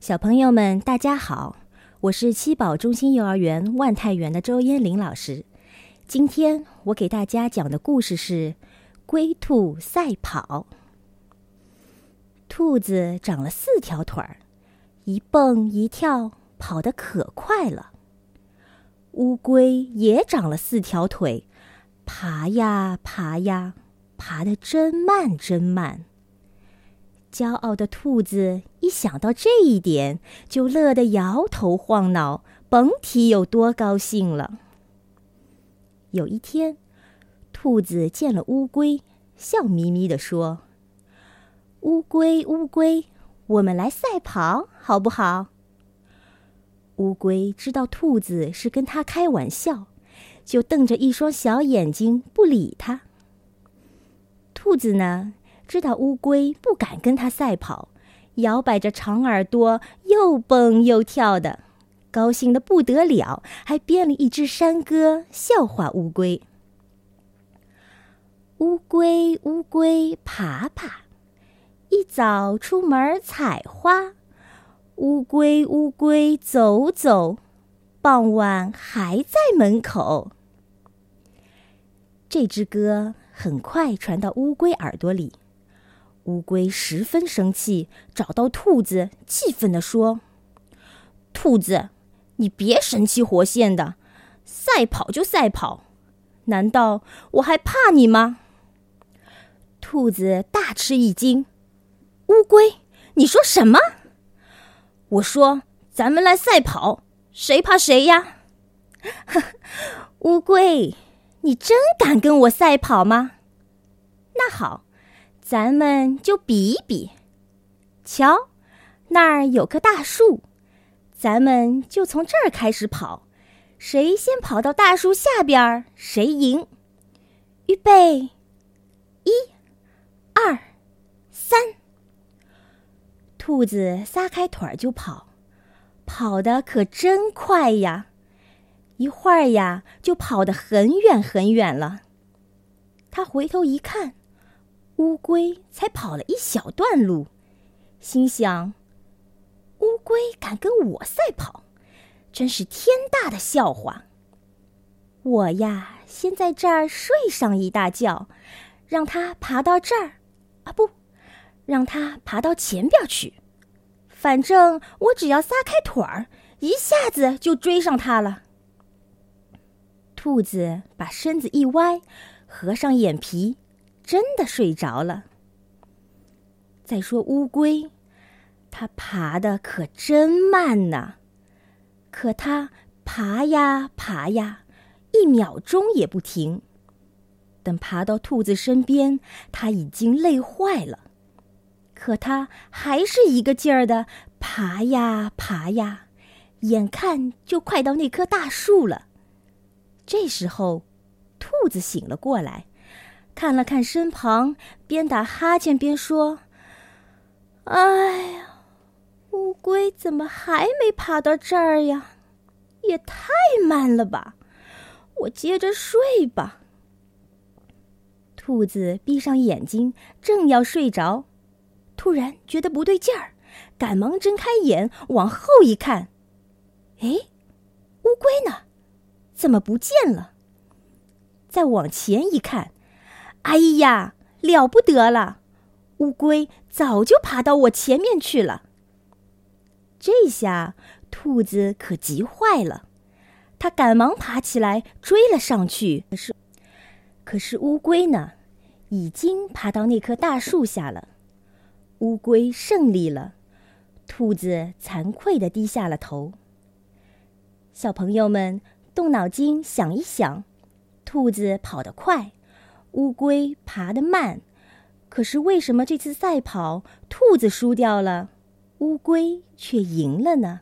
小朋友们，大家好，我是七宝中心幼儿园万泰园的周嫣玲老师。今天我给大家讲的故事是《龟兔赛跑》。兔子长了四条腿儿，一蹦一跳，跑得可快了。乌龟也长了四条腿，爬呀爬呀，爬得真慢真慢。骄傲的兔子一想到这一点，就乐得摇头晃脑，甭提有多高兴了。有一天，兔子见了乌龟，笑眯眯地说：“乌龟，乌龟，我们来赛跑，好不好？”乌龟知道兔子是跟他开玩笑，就瞪着一双小眼睛不理他。兔子呢？知道乌龟不敢跟它赛跑，摇摆着长耳朵，又蹦又跳的，高兴的不得了，还编了一支山歌笑话乌龟。乌龟乌龟爬爬，一早出门采花；乌龟乌龟走走，傍晚还在门口。这支歌很快传到乌龟耳朵里。乌龟十分生气，找到兔子，气愤地说：“兔子，你别神气活现的，赛跑就赛跑，难道我还怕你吗？”兔子大吃一惊：“乌龟，你说什么？”我说：“咱们来赛跑，谁怕谁呀？” 乌龟，你真敢跟我赛跑吗？那好。咱们就比一比，瞧，那儿有棵大树，咱们就从这儿开始跑，谁先跑到大树下边，谁赢。预备，一、二、三。兔子撒开腿儿就跑，跑得可真快呀！一会儿呀，就跑得很远很远了。他回头一看。乌龟才跑了一小段路，心想：“乌龟敢跟我赛跑，真是天大的笑话！我呀，先在这儿睡上一大觉，让它爬到这儿，啊不，让它爬到前边去。反正我只要撒开腿儿，一下子就追上它了。”兔子把身子一歪，合上眼皮。真的睡着了。再说乌龟，它爬的可真慢呐，可它爬呀爬呀，一秒钟也不停。等爬到兔子身边，它已经累坏了，可它还是一个劲儿的爬呀爬呀，眼看就快到那棵大树了。这时候，兔子醒了过来。看了看身旁，边打哈欠边说：“哎呀，乌龟怎么还没爬到这儿呀？也太慢了吧！我接着睡吧。”兔子闭上眼睛，正要睡着，突然觉得不对劲儿，赶忙睁开眼往后一看，哎，乌龟呢？怎么不见了？再往前一看。哎呀，了不得了！乌龟早就爬到我前面去了。这下兔子可急坏了，它赶忙爬起来追了上去。可是，可是乌龟呢，已经爬到那棵大树下了。乌龟胜利了，兔子惭愧的低下了头。小朋友们，动脑筋想一想，兔子跑得快。乌龟爬得慢，可是为什么这次赛跑兔子输掉了，乌龟却赢了呢？